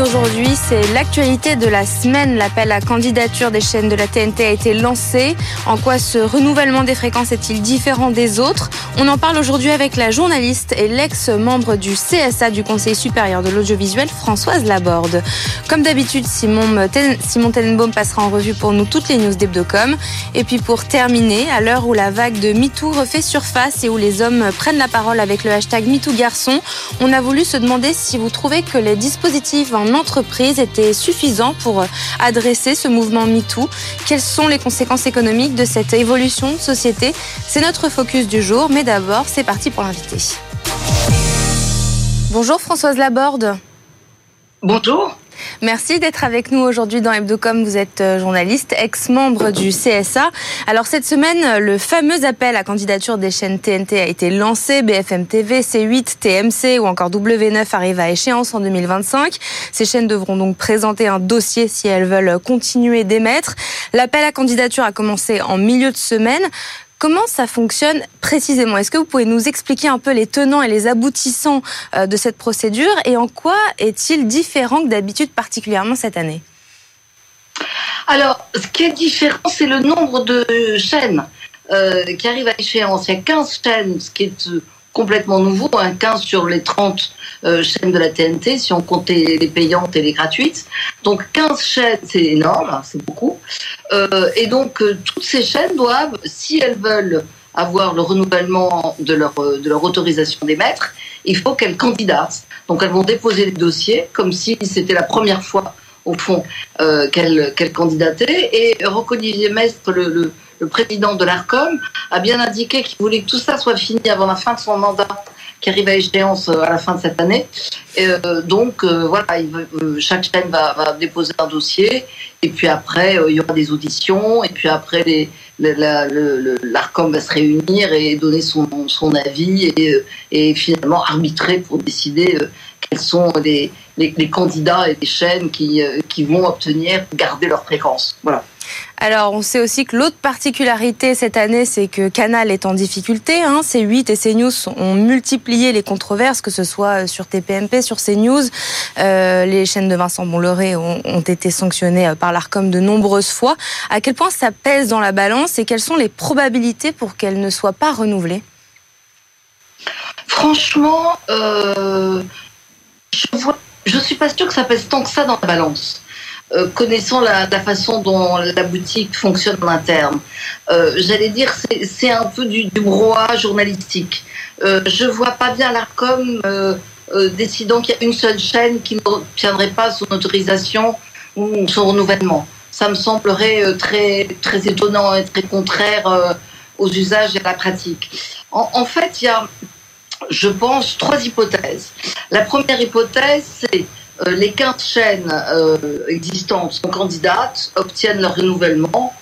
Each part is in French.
Aujourd'hui, c'est l'actualité de la semaine. L'appel à candidature des chaînes de la TNT a été lancé. En quoi ce renouvellement des fréquences est-il différent des autres? On en parle aujourd'hui avec la journaliste et l'ex-membre du CSA du Conseil supérieur de l'audiovisuel, Françoise Laborde. Comme d'habitude, Simon, Simon Tenenbaum passera en revue pour nous toutes les news d'Hebdocom. Et puis pour terminer, à l'heure où la vague de MeToo refait surface et où les hommes prennent la parole avec le hashtag MeTooGarçon, on a voulu se demander si vous trouvez que les dispositifs en entreprise était suffisant pour adresser ce mouvement MeToo Quelles sont les conséquences économiques de cette évolution de société? C'est notre focus du jour, mais d'abord, c'est parti pour l'invité. Bonjour Françoise Laborde. Bonjour. Merci d'être avec nous aujourd'hui dans Hebdocom. Vous êtes euh, journaliste, ex-membre du CSA. Alors cette semaine, le fameux appel à candidature des chaînes TNT a été lancé. BFM TV, C8, TMC ou encore W9 arrivent à échéance en 2025. Ces chaînes devront donc présenter un dossier si elles veulent continuer d'émettre. L'appel à candidature a commencé en milieu de semaine. Comment ça fonctionne précisément? Est-ce que vous pouvez nous expliquer un peu les tenants et les aboutissants euh, de cette procédure? Et en quoi est-il différent que d'habitude, particulièrement cette année? Alors, ce qui est différent, c'est le nombre de chaînes euh, qui arrivent à échéance. Il y a 15 chaînes, ce qui est euh, complètement nouveau, un 15 sur les 30 euh, chaînes de la TNT, si on comptait les payantes et les gratuites. Donc 15 chaînes, c'est énorme, hein, c'est beaucoup. Euh, et donc euh, toutes ces chaînes doivent, si elles veulent avoir le renouvellement de leur, de leur autorisation d'émettre, il faut qu'elles candidatent. Donc elles vont déposer les dossiers comme si c'était la première fois au fond qu'elles candidataient. Et Rocco-Olivier Mestre, le le président de l'ARCOM, a bien indiqué qu'il voulait que tout ça soit fini avant la fin de son mandat qui arrive à échéance euh, à la fin de cette année. Euh, donc euh, voilà, chaque chaîne va, déposer un dossier et puis après il y aura des auditions et puis après l'ARCOM va se réunir et donner son, son avis et, et, finalement arbitrer pour décider quels sont les, les, candidats et les chaînes qui, qui vont obtenir garder leur fréquence. Voilà. Alors, on sait aussi que l'autre particularité cette année, c'est que Canal est en difficulté. Hein. C8 et CNews ont multiplié les controverses, que ce soit sur TPMP, sur CNews. Euh, les chaînes de Vincent Bolloré ont, été sanctionnées euh, par l'ARCOM de nombreuses fois. À quel point ça pèse dans la balance et quelles sont les probabilités pour qu'elles ne soient pas renouvelées? Franchement, euh, je ne suis pas sûre que ça pèse tant que ça dans la balance. Euh, connaissant la, façon dont la boutique fonctionne en interne. Euh, j'allais dire, c'est un peu du, du journalistique. Euh, je vois pas bien l'ARCOM décidant qu'il y a une seule chaîne qui n'obtiendrait pas son autorisation ou son renouvellement. Ça me semblerait très, très étonnant et très contraire aux usages et à la pratique. En, fait, il y a, je pense, trois hypothèses. La première hypothèse, c'est euh, les 15 chaînes euh, existantes sont candidates, obtiennent leur renouvellement,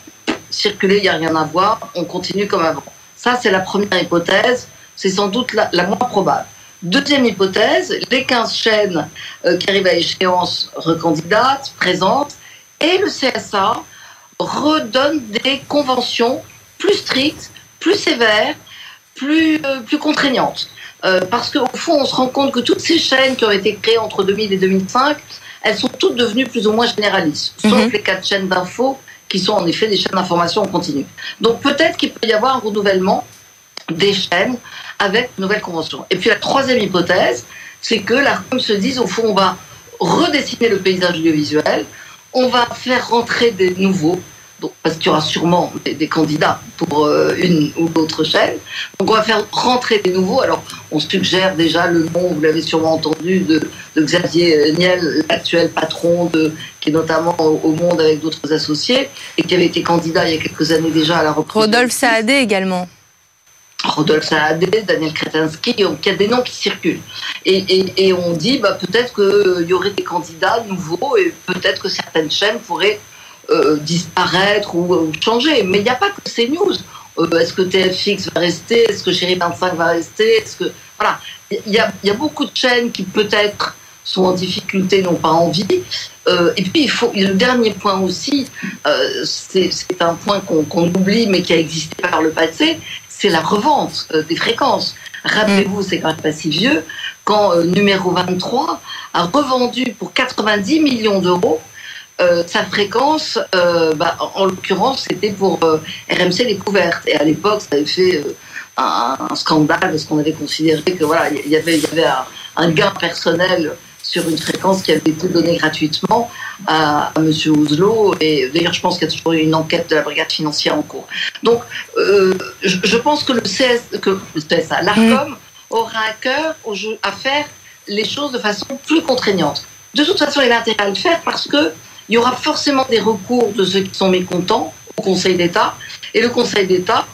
circuler, il n'y a rien à voir, on continue comme avant. Ça, c'est la première hypothèse, c'est sans doute la, moins probable. Deuxième hypothèse, les 15 chaînes euh, qui arrivent à échéance recandidatent, présentent, et le CSA redonne des conventions plus strictes, plus sévères, plus contraignantes. Euh, parce qu'au fond, on se rend compte que toutes ces chaînes qui ont été créées entre 2000 et 2005, elles sont toutes devenues plus ou moins généralistes, sauf mhm. les quatre chaînes d'infos qui sont en effet des chaînes d'information en continu. Donc peut-être qu'il peut y avoir un renouvellement des chaînes avec de nouvelles conventions. Et puis la troisième hypothèse, c'est que l'ARCOM se dise, au fond, on va redessiner le paysage audiovisuel, on va faire rentrer des nouveaux, parce qu'il y aura sûrement des, candidats pour euh, une ou l'autre chaîne. Donc on va faire rentrer des nouveaux. Alors on suggère déjà le nom, vous l'avez sûrement entendu, de, Xavier Niel, l'actuel patron de, qui est notamment au, Monde avec d'autres associés et qui avait été candidat il y a quelques années déjà à la reprise. Rodolphe Saadé également. Rodolphe Saadé, Daniel Kretinsky, il y a des noms qui circulent. Et, on dit bah, peut-être qu'il y aurait des candidats nouveaux et peut-être que certaines chaînes pourraient euh, disparaître ou, changer. Mais il n'y a pas que ces news. Euh, est-ce que TFX va rester? Est-ce que Chéri 25 va rester? Est-ce que voilà, il y a, beaucoup de chaînes qui peut-être sont en difficulté, n'ont pas envie. Euh, et puis il faut le dernier point aussi, c'est un point qu'on oublie mais qui a existé par le passé, c'est la revente euh, des fréquences. Rappelez-vous, c'est quand même pas si vieux, quand euh, numéro 23 a revendu pour 90 millions d'euros euh, sa fréquence, bah, en, l'occurrence, c'était pour RMC Découverte. Et à l'époque, ça avait fait un, scandale parce qu'on avait considéré que voilà, il y avait, y avait un, un gain personnel sur une fréquence qui avait été donnée gratuitement à, M. Ouzlo. Et d'ailleurs, je pense qu'il y a toujours eu une enquête de la brigade financière en cours. Donc, euh, je, pense que le CS, que le CSA, l'ARCOM, aura à cœur à faire les choses de façon plus contraignante. De toute façon, il a intérêt à le faire parce que il y aura forcément des recours de ceux qui sont mécontents au Conseil d'État. Et le Conseil d'État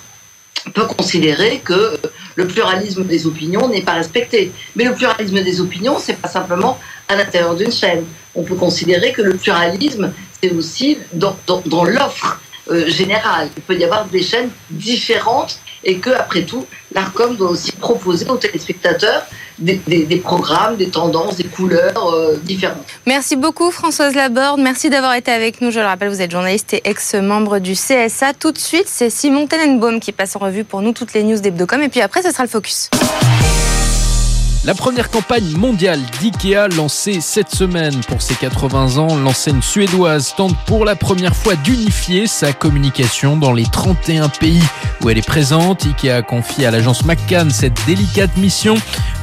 peut considérer que le pluralisme des opinions n'est pas respecté. Mais le pluralisme des opinions, c'est pas simplement à l'intérieur d'une chaîne. On peut considérer que le pluralisme, c'est aussi dans, dans, l'offre euh, générale. Il peut y avoir des chaînes différentes et que, après tout, l'ARCOM doit aussi proposer aux téléspectateurs des, programmes, des tendances, des couleurs euh, différentes. Merci beaucoup Françoise Laborde, merci d'avoir été avec nous. Je le rappelle, vous êtes journaliste et ex-membre du CSA. Tout de suite, c'est Simon Tenenbaum qui passe en revue pour nous toutes les news d'Hebdocom et puis après, ce sera le focus. La première campagne mondiale d'IKEA lancée cette semaine pour ses 80 ans, l'enseigne suédoise tente pour la première fois d'unifier sa communication dans les 31 pays où elle est présente. IKEA a confié à l'agence McCann cette délicate mission.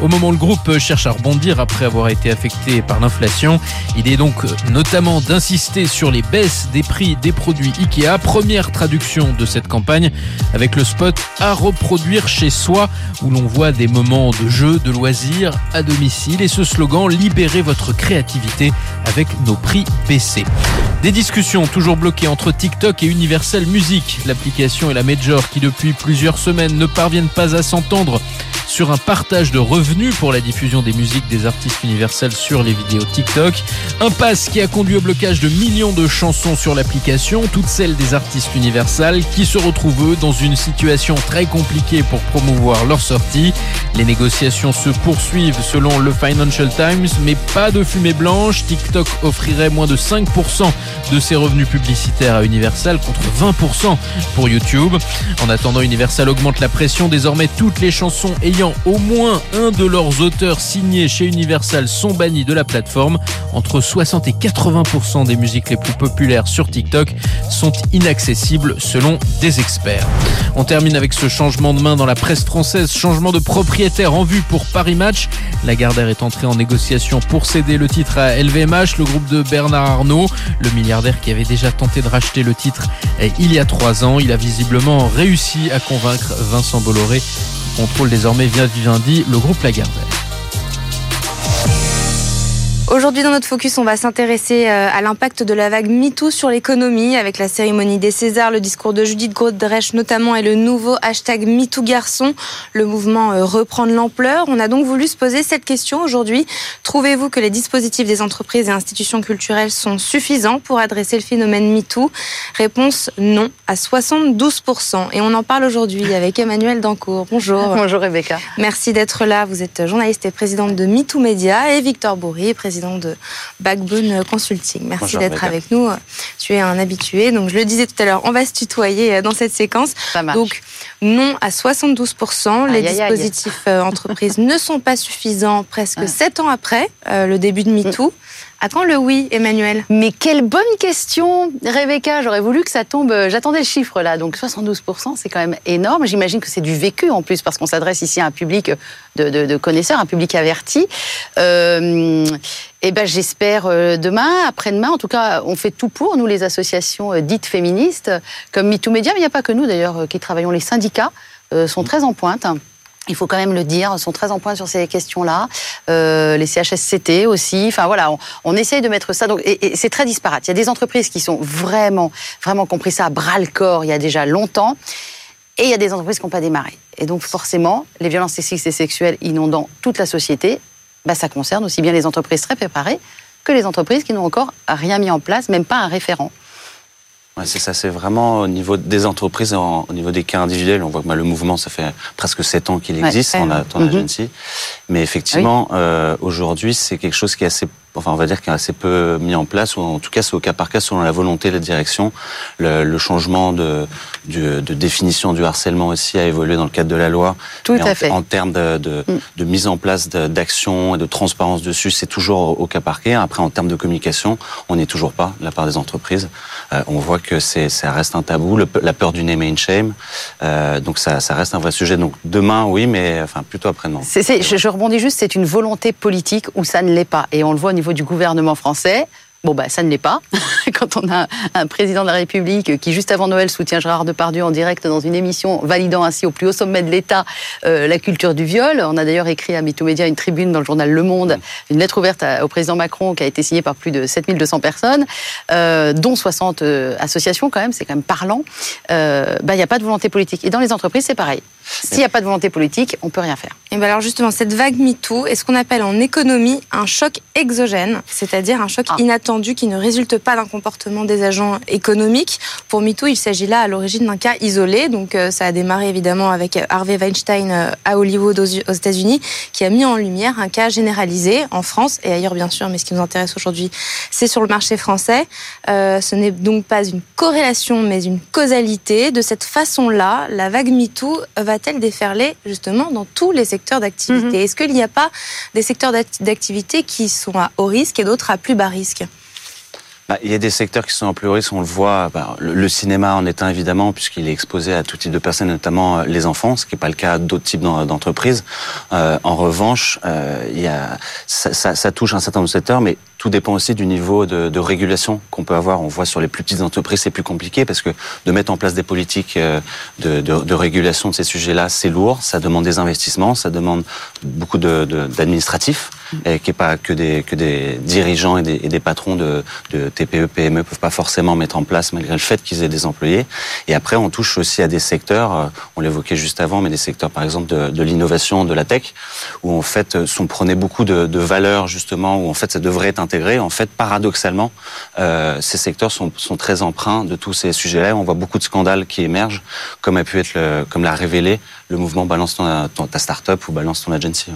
Au moment où le groupe cherche à rebondir après avoir été affecté par l'inflation, il est donc notamment d'insister sur les baisses des prix des produits IKEA. Première traduction de cette campagne avec le spot à reproduire chez soi où l'on voit des moments de jeu, de loisirs à domicile et ce slogan Libérez votre créativité avec nos prix baissés. Des discussions toujours bloquées entre TikTok et Universal Music, l'application et la Major qui depuis plusieurs semaines ne parviennent pas à s'entendre sur un partage de revenus pour la diffusion des musiques des artistes universels sur les vidéos TikTok. Un pass qui a conduit au blocage de millions de chansons sur l'application, toutes celles des artistes universels qui se retrouvent eux dans une situation très compliquée pour promouvoir leur sortie. Les négociations se poursuivent selon le Financial Times, mais pas de fumée blanche. TikTok offrirait moins de 5% de ses revenus publicitaires à Universal contre 20% pour YouTube. En attendant, Universal augmente la pression. Désormais, toutes les chansons ayant au moins un de leurs auteurs signés chez Universal sont bannis de la plateforme. Entre 60 et 80% des musiques les plus populaires sur TikTok sont inaccessibles selon des experts. On termine avec ce changement de main dans la presse française, changement de propriétaire en vue pour Paris Lagardère est entré en négociation pour céder le titre à LVMH, le groupe de Bernard Arnault, le milliardaire qui avait déjà tenté de racheter le titre il y a trois ans. Il a visiblement réussi à convaincre Vincent Bolloré contrôle désormais via Vivendi le groupe Lagardère. Aujourd'hui, dans notre focus, on va s'intéresser euh, à l'impact de la vague MeToo sur l'économie avec la cérémonie des Césars, le discours de Judith Godrèche notamment et le nouveau hashtag MeTooGarçon. Le mouvement euh, reprend de l'ampleur. On a donc voulu se poser cette question aujourd'hui. Trouvez-vous que les dispositifs des entreprises et institutions culturelles sont suffisants pour adresser le phénomène MeToo? Réponse non à 72%. Et on en parle aujourd'hui avec Emmanuel Dancourt. Bonjour. Bonjour Rebecca. Merci d'être là. Vous êtes journaliste et présidente de MeToo Média et Victor Bourri, président de Backbone Consulting. Merci d'être avec nous. Tu es un habitué. Donc, je le disais tout à l'heure, on va se tutoyer euh, dans cette séquence. Donc, non à 72%. Les dispositifs euh, entreprises ne sont pas suffisants presque sept ans après euh, le début de MeToo. À quand le oui, Emmanuel? Mais quelle bonne question, Rebecca. J'aurais voulu que ça tombe. Euh, j'attendais le chiffre là, donc 72%, c'est quand même énorme. J'imagine que c'est du vécu en plus, parce qu'on s'adresse ici à un public de, connaisseurs, un public averti. Euh, eh ben, j'espère euh, demain, après-demain. En tout cas, on fait tout pour nous, les associations dites féministes, comme MeToo Media, mais il n'y a pas que nous d'ailleurs qui travaillons. Les syndicats sont très en pointe il faut quand même le dire, sont très en point sur ces questions-là. Euh, les CHSCT aussi. Enfin voilà, on, essaye de mettre ça. Donc, et, c'est très disparate. Il y a des entreprises qui sont vraiment, vraiment compris ça à bras le corps il y a déjà longtemps. Et il y a des entreprises qui n'ont pas démarré. Et donc forcément, les violences sexistes et sexuelles inondant toute la société, bah, ça concerne aussi bien les entreprises très préparées que les entreprises qui n'ont encore rien mis en place, même pas un référent. Ouais, c'est ça, c'est vraiment au niveau des entreprises, au niveau des cas individuels. On voit que bah, le mouvement, ça fait presque sept ans qu'il existe, on a ton agency. Mais effectivement, euh, aujourd'hui, c'est quelque chose qui est assez enfin on va dire qu'il est assez peu mis en place, ou en tout cas c'est au cas par cas selon la volonté de la direction. Le, le changement de, de, de, définition du harcèlement aussi a évolué dans le cadre de la loi. Tout à en, fait. En termes de, de, Mm. de mise en place d'actions et de transparence dessus, c'est toujours au, au cas par cas. Après, en termes de communication, on n'est toujours pas de la part des entreprises. Euh, on voit que c'est, ça reste un tabou, le- la peur du name and shame. Euh, donc ça, ça reste un vrai sujet. Donc demain, oui, mais enfin plutôt c'est- je, je rebondis juste, c'est une volonté politique ou ça ne l'est pas. Et on le voit au niveau du gouvernement français. Bon, bah, ça ne l'est pas. Quand on a un président de la République qui, juste avant Noël, soutient Gérard Depardieu en direct dans une émission, validant ainsi au plus haut sommet de l'État euh, la culture du viol. On a d'ailleurs écrit à Média une tribune dans le journal Le Monde, une lettre ouverte à- au président Macron qui a été signée par plus de 7200 personnes, euh, dont 60 euh, associations quand même, c'est quand même parlant. Euh, bah, il n'y a pas de volonté politique. Et dans les entreprises, c'est pareil. S'il n'y a pas de volonté politique, on peut rien faire. Et ben alors justement, cette vague MeToo est ce qu'on appelle en économie un choc exogène, c'est-à-dire un choc Ah. inattendu qui ne résulte pas d'un comportement des agents économiques. Pour MeToo, il s'agit là à l'origine d'un cas isolé. Donc euh, ça a démarré évidemment avec Harvey Weinstein euh, à Hollywood aux, États-Unis, qui a mis en lumière un cas généralisé en France et ailleurs bien sûr. Mais ce qui nous intéresse aujourd'hui, c'est sur le marché français. Euh, ce n'est donc pas une corrélation, mais une causalité. De cette façon-là, la vague MeToo va-t-elle déferler justement dans tous les secteurs d'activité Mhm. Est-ce qu'il n'y a pas des secteurs d'act- d'activité qui sont à haut risque et d'autres à plus bas risque? Bah, il y a des secteurs qui sont en plus risque, on le voit. bah, le, le cinéma en est un évidemment, puisqu'il est exposé à tout type de personnes, notamment euh, les enfants, ce qui n'est pas le cas d'autres types d'en- d'entreprises. Euh, en revanche, euh, il y a, ça, ça, ça touche un certain nombre de secteurs, mais tout dépend aussi du niveau de, de régulation qu'on peut avoir. On voit sur les plus petites entreprises, c'est plus compliqué parce que de mettre en place des politiques euh, de, de, de régulation de ces sujets-là, c'est lourd, ça demande des investissements, ça demande beaucoup de- de- d'administratifs, et qui est pas que des que des dirigeants et des, et des patrons de, de TPE, PME peuvent pas forcément mettre en place malgré le fait qu'ils aient des employés. Et après, on touche aussi à des secteurs, euh, on l'évoquait juste avant, mais des secteurs par exemple de, de l'innovation, de la tech, où en fait, euh, sont prenait beaucoup de, de valeurs justement, où en fait ça devrait être En fait, paradoxalement, euh, ces secteurs sont, sont très empreints de tous ces sujets-là. On voit beaucoup de scandales qui émergent, comme a pu être, le, comme l'a révélé le mouvement Balance ton, ton- ta start-up ou Balance ton agency.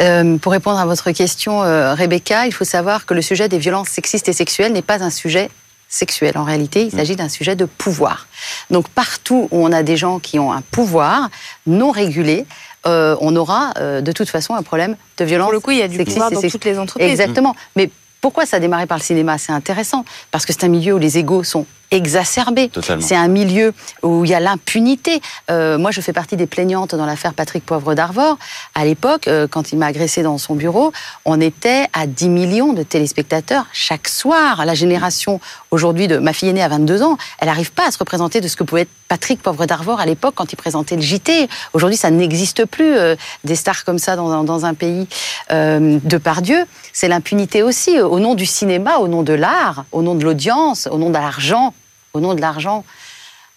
Euh, pour répondre à votre question, euh, Rebecca, il faut savoir que le sujet des violences sexistes et sexuelles n'est pas un sujet sexuel. En réalité, il s'agit d'un sujet de pouvoir. Donc partout où on a des gens qui ont un pouvoir non régulé, euh, on aura euh, de toute façon un problème de violence. Pour le coup, il y a du sexiste pouvoir dans toutes les entreprises. Exactement. Mais pourquoi ça a démarré par le cinéma? C'est intéressant parce que c'est un milieu où les égaux sont exacerbés. C'est un milieu où il y a l'impunité. Euh, moi, je fais partie des plaignantes dans l'affaire Patrick Poivre d'Arvor. À l'époque, euh, quand il m'a agressé dans son bureau, on était à 10 millions de téléspectateurs chaque soir. La génération aujourd'hui de ma fille aînée à 22 ans, elle n'arrive pas à se représenter de ce que pouvait être Patrick Poivre d'Arvor à l'époque quand il présentait le JT. Aujourd'hui, ça n'existe plus euh, des stars comme ça dans un, pays euh, de par Dieu. C'est l'impunité aussi, au nom du cinéma, au nom de l'art, au nom de l'audience, au nom de l'argent. Au nom de l'argent,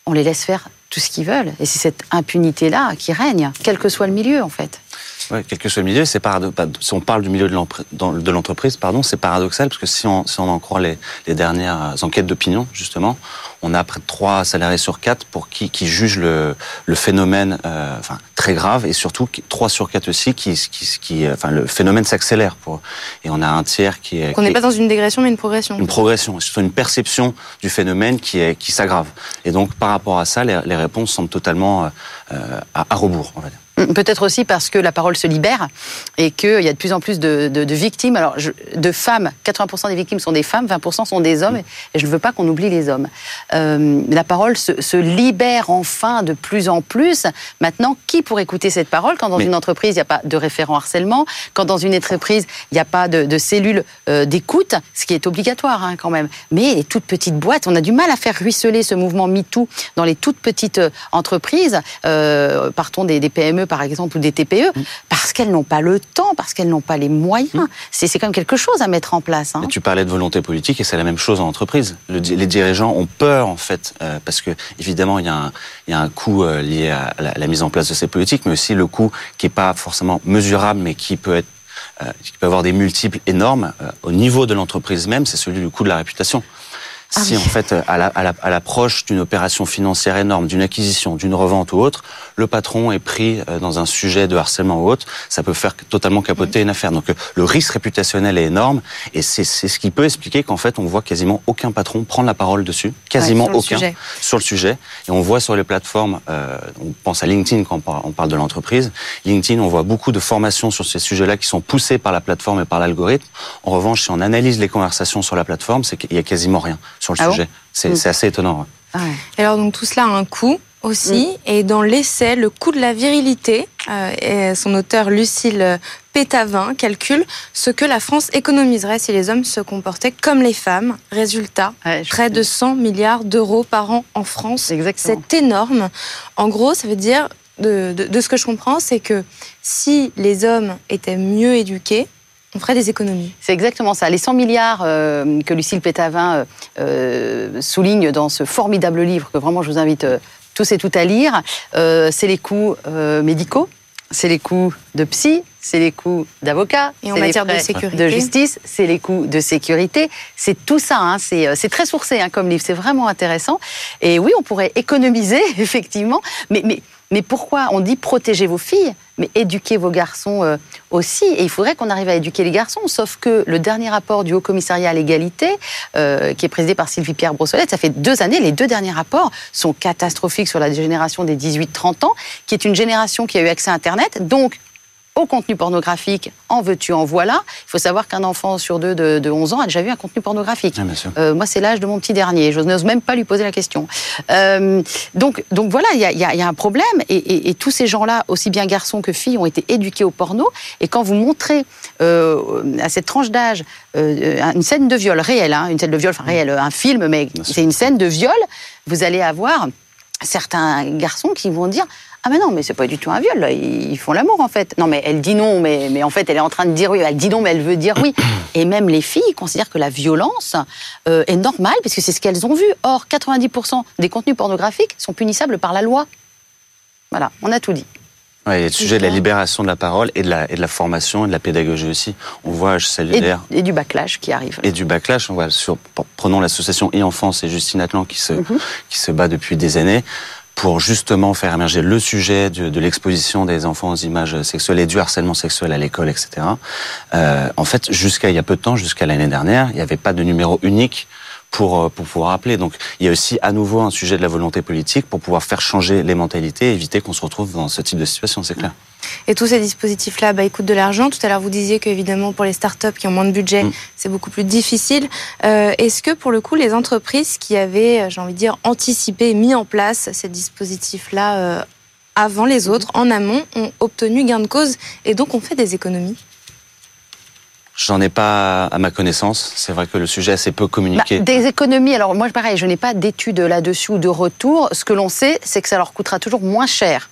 on les laisse faire tout ce qu'ils veulent. Et c'est cette impunité-là qui règne, quel que soit le milieu, en fait. Ouais, quel que soit le milieu, c'est pas- si on parle du milieu de l'entreprise, pardon, c'est paradoxal parce que si on, si on en croit les, les dernières enquêtes d'opinion, justement, on a près de trois salariés sur quatre pour qui, qui jugent le, le phénomène, euh, enfin très grave, et surtout qui- trois sur quatre aussi qui, qui, qui, euh, enfin le phénomène s'accélère pour, et on a un tiers qui est Qu'on n'est est- pas dans une dégression, mais une progression. une progression, surtout une perception du phénomène qui, est, qui s'aggrave. Et donc, par rapport à ça, les, les réponses semblent totalement euh, euh, à, à rebours, on va dire. Peut-être aussi parce que la parole se libère et qu'il y a de plus en plus de, de- de victimes. Alors, je- de femmes, 80% des victimes sont des femmes, 20% sont des hommes, et je ne veux pas qu'on oublie les hommes. Euh, la parole se, se libère enfin de plus en plus. Maintenant, qui pour écouter cette parole quand dans Mais- une entreprise, il n'y a pas de référent harcèlement, quand dans une entreprise, il n'y a pas de, de cellule euh, d'écoute, ce qui est obligatoire hein, quand même. Mais les toutes petites boîtes, on a du mal à faire ruisseler ce mouvement MeToo dans les toutes petites euh, entreprises. Euh, partons des, des PME par exemple ou des TPE, parce qu'elles n'ont pas le temps, parce qu'elles n'ont pas les moyens. C'est c'est quand même quelque chose à mettre en place. hein. Et tu parlais de volonté politique et c'est la même chose en entreprise. Le les dirigeants ont peur en fait euh, parce que évidemment il y a un, il y a un coût euh, lié à la, la mise en place de ces politiques, mais aussi le coût qui est pas forcément mesurable, mais qui peut être euh, qui peut avoir des multiples énormes au niveau de l'entreprise même, c'est celui du coût de la réputation. Si en fait, à l'approche d'une opération financière énorme, d'une acquisition, d'une revente ou autre, le patron est pris euh, dans un sujet de harcèlement ou autre, ça peut faire totalement capoter une affaire. Donc le risque réputationnel est énorme et c'est ce qui peut expliquer qu'en fait on voit quasiment aucun patron prendre la parole dessus, quasiment aucun sur le sujet. Et on voit sur les plateformes, euh, on pense à LinkedIn quand on parle de l'entreprise, LinkedIn, on voit beaucoup de formations sur ces sujets-là qui sont poussées par la plateforme et par l'algorithme. En revanche, si on analyse les conversations sur la plateforme, c'est qu'il y a quasiment rien sur le Ah sujet. C'est Mm. assez étonnant. ouais. Et alors donc tout cela a un coût aussi, et dans l'essai, le coût de la virilité, euh, et son auteur Lucille Pétavin calcule ce que la France économiserait si les hommes se comportaient comme les femmes. Résultat, Ouais, près de 100 milliards d'euros par an en France. Exactement. C'est énorme. En gros, ça veut dire, de, de- de ce que je comprends, c'est que si les hommes étaient mieux éduqués, on ferait des économies. C'est exactement ça. Les 100 milliards euh, que Lucille Pétavin euh, euh, souligne dans ce formidable livre que vraiment je vous invite euh, tous et toutes à lire, c'est les coûts médicaux, c'est les coûts de psy, c'est les coûts d'avocat, Et en c'est les matière de sécurité. de justice, c'est les coûts de sécurité. C'est tout ça. hein. C'est c'est très sourcé hein, comme livre. C'est vraiment intéressant. Et oui, on pourrait économiser effectivement. Mais mais mais pourquoi on dit protéger vos filles, mais éduquer vos garçons euh, aussi? Et il faudrait qu'on arrive à éduquer les garçons. Sauf que le dernier rapport du Haut Commissariat à l'égalité, euh, qui est présidé par Sylvie Pierre Brossolette, ça fait deux années. Les deux derniers rapports sont catastrophiques sur la génération des 18-30 ans, qui est une génération qui a eu accès à Internet, donc au contenu pornographique, en veux-tu, en voilà. Il faut savoir qu'un enfant sur deux de, de 11 ans a déjà vu un contenu pornographique. Sûr. Euh, moi, c'est l'âge de mon petit dernier. Je n'ose même pas lui poser la question. Euh, donc, donc voilà, il y a, y y un problème. Et, et- et tous ces gens-là, aussi bien garçons que filles, ont été éduqués au porno. Et quand vous montrez euh, à cette tranche d'âge une scène de viol réelle, hein, une scène de viol, enfin réelle, un film, mais c'est une scène de viol, vous allez avoir certains garçons qui vont dire ah mais non mais c'est pas du tout un viol ils font l'amour en fait. Non mais elle dit non mais mais en fait elle est en train de dire oui. Elle dit non mais elle veut dire oui. Et même les filles considèrent que la violence euh, est normale parce que c'est ce qu'elles ont vu. Or 90% des contenus pornographiques sont punissables par la loi. Voilà on a tout dit. Ouais, il y a le sujet de la libération de la parole et de la, et de la formation et de la pédagogie aussi. On voit, je salue et, et du backlash qui arrive. Et du backlash. On voit sur, prenons l'association e-enfance et Justine Atlan qui se, Mhm. qui se bat depuis des années pour justement faire émerger le sujet de, l'exposition des enfants aux images sexuelles et du harcèlement sexuel à l'école, etc. Euh, en fait, jusqu'à il y a peu de temps, jusqu'à l'année dernière, il n'y avait pas de numéro unique pour, euh, pour pouvoir appeler. Donc il y a aussi à nouveau un sujet de la volonté politique pour pouvoir faire changer les mentalités et éviter qu'on se retrouve dans ce type de situation, c'est clair. Et tous ces dispositifs-là, bah, ils coûtent de l'argent. Tout à l'heure, vous disiez qu'évidemment, pour les startups qui ont moins de budget, Mm. c'est beaucoup plus difficile. Euh, Est-ce que, pour le coup, les entreprises qui avaient, euh, j'ai envie de dire, anticipé, mis en place ces dispositifs-là euh, avant les autres, en amont, ont obtenu gain de cause et donc ont fait des économies? J'en ai pas à ma connaissance. C'est vrai que le sujet est assez peu Bah, communiqué. des économies, alors moi pareil, je n'ai pas d'études là-dessus ou de retour. Ce que l'on sait, c'est que ça leur coûtera toujours moins cher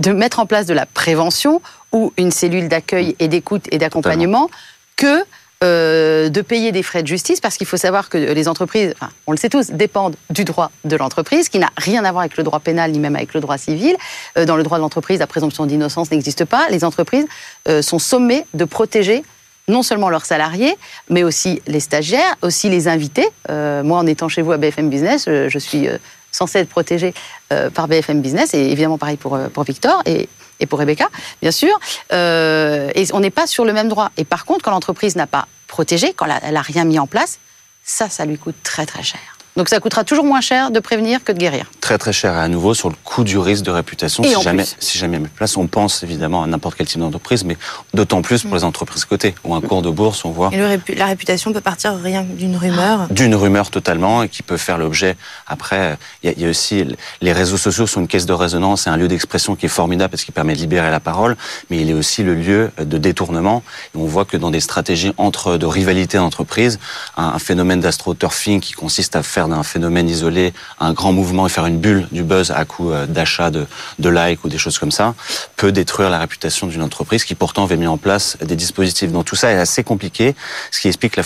de mettre en place de la prévention ou une cellule d'accueil et d'écoute et d'accompagnement que euh, de payer des frais de justice, parce qu'il faut savoir que les entreprises, enfin, on le sait tous, dépendent du droit de l'entreprise, qui n'a rien à voir avec le droit pénal ni même avec le droit civil. Euh, dans le droit de l'entreprise, la présomption d'innocence n'existe pas. Les entreprises euh, sont sommées de protéger non seulement leurs salariés, mais aussi les stagiaires, aussi les invités. Euh, moi, en étant chez vous à BFM Business, je suis euh, censée être protégée euh, par BFM Business, et évidemment pareil pour, pour Victor et, et pour Rebecca, bien sûr. Et on n'est pas sur le même droit. Et par contre, quand l'entreprise n'a pas protégé, quand elle n'a rien mis en place, ça, ça lui coûte très très cher. Donc ça coûtera toujours moins cher de prévenir que de guérir. Très très cher et à nouveau sur le coût du risque de réputation. Et si en jamais, plus. si jamais place, on pense évidemment à n'importe quel type d'entreprise, mais d'autant plus pour les entreprises cotées ou un cours de bourse, on voit Et le répu- la réputation peut partir rien d'une rumeur. d'une rumeur totalement et qui peut faire l'objet. Après, il y, a- il y a aussi les réseaux sociaux sont une caisse de résonance et un lieu d'expression qui est formidable parce qu'il permet de libérer la parole, mais il est aussi le lieu de détournement. Et on voit que dans des stratégies entre de rivalité d'entreprise, un, un phénomène d'astroturfing qui consiste à faire d'un phénomène isolé un grand mouvement et faire une bulle du buzz à coup euh, d'achat de, de likes ou des choses comme ça, peut détruire la réputation d'une entreprise qui pourtant avait mis en place des dispositifs. Donc tout ça est assez compliqué, ce qui explique la,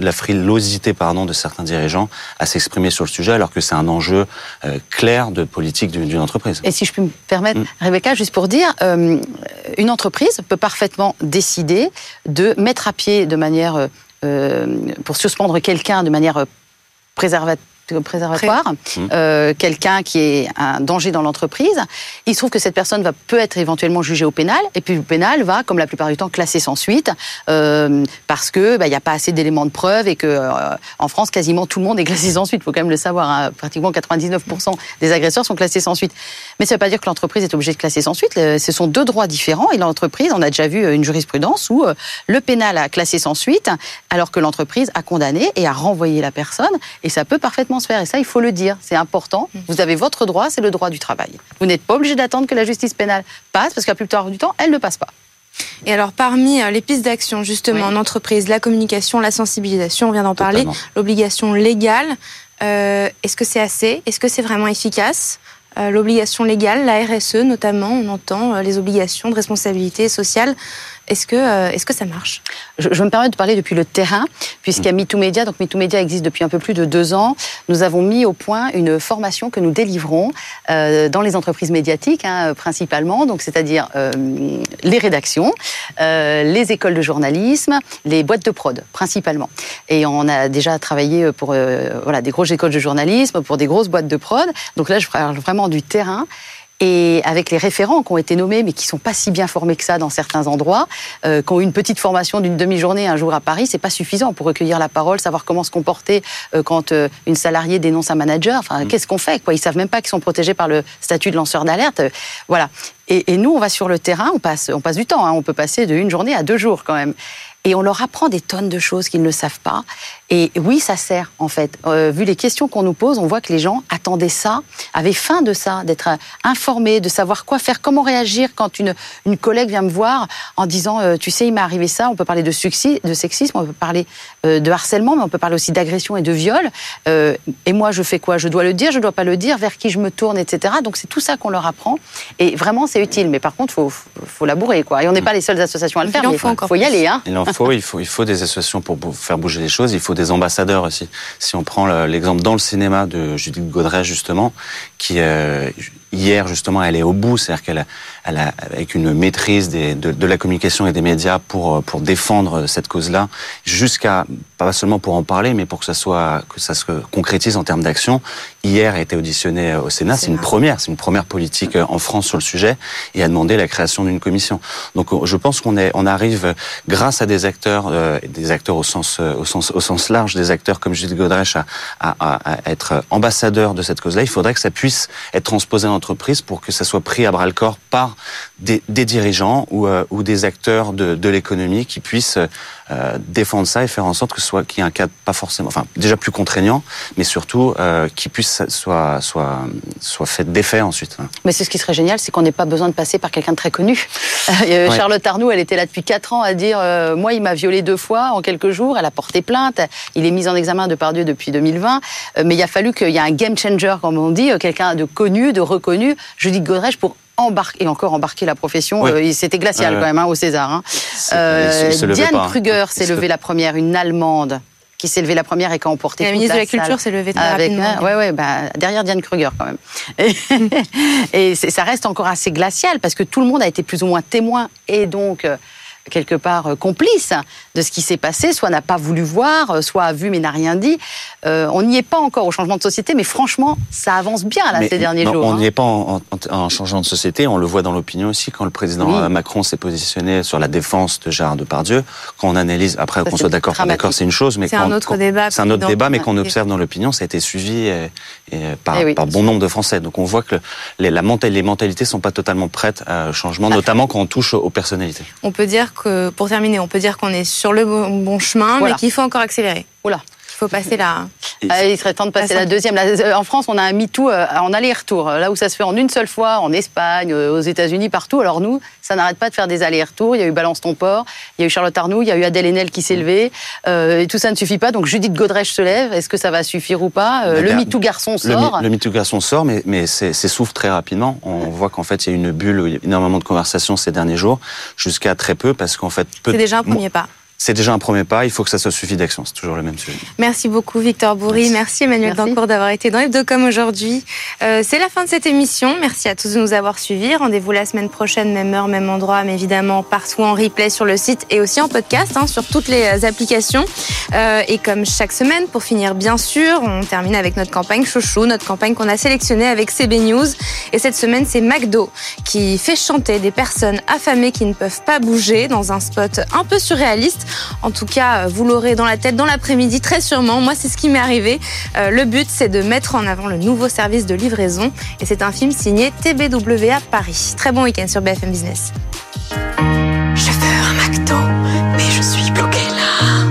la frilosité pardon, de certains dirigeants à s'exprimer sur le sujet, alors que c'est un enjeu euh, clair de politique d'une entreprise. Et si je puis me permettre, Mm. Rebecca, juste pour dire, euh, une entreprise peut parfaitement décider de mettre à pied de manière, euh, pour suspendre quelqu'un de manière préservateur préservatoire, Mmh. euh, quelqu'un qui est un danger dans l'entreprise. Il se trouve que cette personne va peut être éventuellement jugée au pénal, et puis le pénal va, comme la plupart du temps, classer sans suite, euh, parce que bah, il n'y a pas assez d'éléments de preuve et que euh, en France, quasiment tout le monde est classé sans suite. Il faut quand même le savoir. hein. Pratiquement 99% des agresseurs sont classés sans suite. Mais ça ne veut pas dire que l'entreprise est obligée de classer sans suite. Ce sont deux droits différents. Et l'entreprise, on a déjà vu une jurisprudence où euh, le pénal a classé sans suite, alors que l'entreprise a condamné et a renvoyé la personne. Et ça peut parfaitement Et ça, il faut le dire. C'est important. Vous avez votre droit, c'est le droit du travail. Vous n'êtes pas obligé d'attendre que la justice pénale passe, parce que la plupart du temps, elle ne passe pas. Et alors, parmi euh, les pistes d'action, justement, Oui. en entreprise, la communication, la sensibilisation, on vient d'en parler, l'obligation légale, euh, est-ce que c'est assez? Est-ce que c'est vraiment efficace? Euh, L'obligation légale, la RSE notamment, on entend euh, les obligations de responsabilité sociale. Est-ce que, euh, est-ce que ça marche? Je, je me permets de parler depuis le terrain, puisqu'il y a MeToo Media. Donc MeToo Media existe depuis un peu plus de deux ans. Nous avons mis au point une formation que nous délivrons euh, dans les entreprises médiatiques, hein, principalement. Donc c'est-à-dire euh, les rédactions, euh, les écoles de journalisme, les boîtes de prod, principalement. Et on a déjà travaillé pour euh, voilà des grosses écoles de journalisme, pour des grosses boîtes de prod. Donc là, je parle vraiment du terrain. Et avec les référents qui ont été nommés, mais qui sont pas si bien formés que ça dans certains endroits, euh, qui ont eu une petite formation d'une demi-journée un jour à Paris, c'est pas suffisant pour recueillir la parole, savoir comment se comporter euh, quand euh, une salariée dénonce un manager. Enfin, qu'est-ce qu'on fait quoi? Ils savent même pas qu'ils sont protégés par le statut de lanceur d'alerte. Voilà. Et, et nous, on va sur le terrain, on passe, on passe du temps. hein. On peut passer de une journée à deux jours quand même. Et on leur apprend des tonnes de choses qu'ils ne savent pas. Et oui, ça sert en fait. Euh, vu les questions qu'on nous pose, on voit que les gens attendaient ça, avaient faim de ça, d'être euh, informés, de savoir quoi faire, comment réagir quand une, une collègue vient me voir en disant, euh, tu sais, il m'est arrivé ça. On peut parler de, suxi- de sexisme, on peut parler euh, de harcèlement, mais on peut parler aussi d'agression et de viol. Euh, et moi, je fais quoi? Je dois le dire, je dois pas le dire, vers qui je me tourne, etc. Donc c'est tout ça qu'on leur apprend. Et vraiment, c'est utile. Mais par contre, faut, faut, faut labourer, quoi. Et on n'est pas les seules associations à le Il faire. en mais faut encore faut y aller, hein. Il en faut, il faut, il faut des associations pour faire bouger les choses. Il faut des ambassadeurs aussi. Si on prend le- l'exemple dans le cinéma de Judith Godrèche justement, qui euh, hier justement elle est au bout, c'est-à-dire qu'elle a, elle a avec une maîtrise des, de, de la communication et des médias pour euh, pour défendre cette cause-là, jusqu'à pas seulement pour en parler, mais pour que ça soit que ça se concrétise en termes d'action. Hier a été auditionnée au Sénat, c'est une première, c'est une première politique euh, en France sur le sujet, et a demandé la création d'une commission. Donc euh, je pense qu'on est, on arrive euh, grâce à des acteurs, euh, des acteurs au sens, euh, au sens, au sens large, des acteurs comme Judith Godrèche à, à, à- être ambassadeur de cette cause-là. Il faudrait que ça puisse être transposé en entreprise pour que ça soit pris à bras le corps par des, des dirigeants ou, euh, ou des acteurs de, de l'économie qui puissent euh, défendre ça et faire en sorte que ce soit qu'il y ait un cadre pas forcément, enfin déjà plus contraignant, mais surtout euh, qui puisse soit soit soit fait d'effet ensuite. Mais c'est ce qui serait génial, c'est qu'on n'ait pas besoin de passer par quelqu'un de très connu. Euh, Ouais. Charlotte Arnoux, elle était là depuis 4 ans à dire euh, Moi, il m'a violé deux fois en quelques jours. Elle a porté plainte. Il est mis en examen de par Dieu depuis 2020. Euh, mais il a fallu qu'il y ait un game changer, comme on dit, quelqu'un de connu, de reconnu. Judith Godrèche pour embarquer, et encore embarquer la profession. Euh, C'était glacial Ouais, quand même hein, au César. hein. Euh, Diane pas, hein. Kruger s'est levée la première, une Allemande qui s'est levée la première et qui a emporté la ministre de la salle. Culture s'est levée très Avec, rapidement. ouais, ouais, bah, derrière Diane Kruger quand même. Et, et ça reste encore assez glacial parce que tout le monde a été plus ou moins témoin et donc euh, quelque part euh, complice de ce qui s'est passé, soit n'a pas voulu voir, euh, soit a vu mais n'a rien dit. Euh, on n'y est pas encore au changement de société, mais franchement, ça avance bien là Mais ces derniers non, jours. On hein. n'y est pas en, en- en changeant de société, on le voit dans l'opinion aussi, quand le président Oui. Macron s'est positionné sur la défense de Gérard Depardieu, quand on analyse, après qu'on soit d'accord, pas d'accord, dramatique. c'est une chose, mais C'est un autre quand- débat, C'est un autre débat, mais qu'on observe dans l'opinion, ça a été suivi et par, Eh oui. par bon nombre de Français. Donc on voit que les, la mental- les mentalités sont pas totalement prêtes à changement, notamment quand on touche aux personnalités. On peut dire que, pour terminer, on peut dire qu'on est sur le bon, bon chemin, Voilà. mais qu'il faut encore accélérer. Oula. Il faut passer là. Et- Ah, il serait temps de passer La la deuxième. Euh, en France, on a un MeToo euh, en aller-retour. Là où ça se fait en une seule fois, en Espagne, euh, aux États-Unis, partout. Alors nous, ça n'arrête pas de faire des allers-retours. Il y a eu Balance ton port, il y a eu Charlotte Arnoux, il y a eu Adèle Haenel qui s'est levée. Euh, et tout ça ne suffit pas. Donc Judith Godrèche se lève. Est-ce que ça va suffire ou pas Euh, Bah, Le der- MeToo garçon Le, sort. mi- le MeToo garçon sort, mais, mais s'essouffle très rapidement. On voit qu'en fait, il y a une bulle, il y a énormément de conversations ces derniers jours, jusqu'à très peu, parce qu'en fait, peu C'est déjà un premier pas. C'est déjà un premier pas. Il faut que ça soit suivi d'action. C'est toujours le même sujet. Merci beaucoup, Victor Bourri. Merci, Emmanuel Dancourt d'avoir été dans Hebdocom aujourd'hui. Euh, c'est la fin de cette émission. Merci à tous de nous avoir suivis. Rendez-vous la semaine prochaine, même heure, même endroit, mais évidemment partout en replay sur le site et aussi en podcast hein, sur toutes les euh, applications. Euh, et comme chaque semaine, pour finir, bien sûr, on termine avec notre campagne Chouchou, notre campagne qu'on a sélectionnée avec CB News. Et cette semaine, c'est McDo qui fait chanter des personnes affamées qui ne peuvent pas bouger dans un spot un peu surréaliste. En tout cas, vous l'aurez dans la tête dans l'après-midi, très sûrement. Moi, c'est ce qui m'est arrivé. Euh, le but, c'est de mettre en avant le nouveau service de livraison. Et c'est un film signé TBWA Paris. Très bon week-end sur BFM Business. Je veux un McDo, mais je suis bloqué là.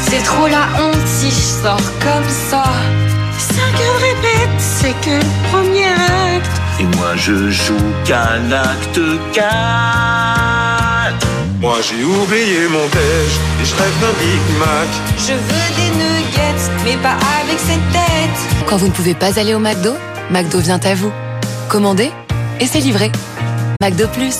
C'est trop la honte si je sors comme ça. Cinq heures répète, c'est que le premier. Et moi je joue qu'à l'acte 4 Moi j'ai oublié mon déj et je rêve d'un Big Mac Je veux des nuggets, mais pas avec cette tête. Quand vous ne pouvez pas aller au McDo, McDo vient à vous. Commandez et c'est livré. McDo Plus.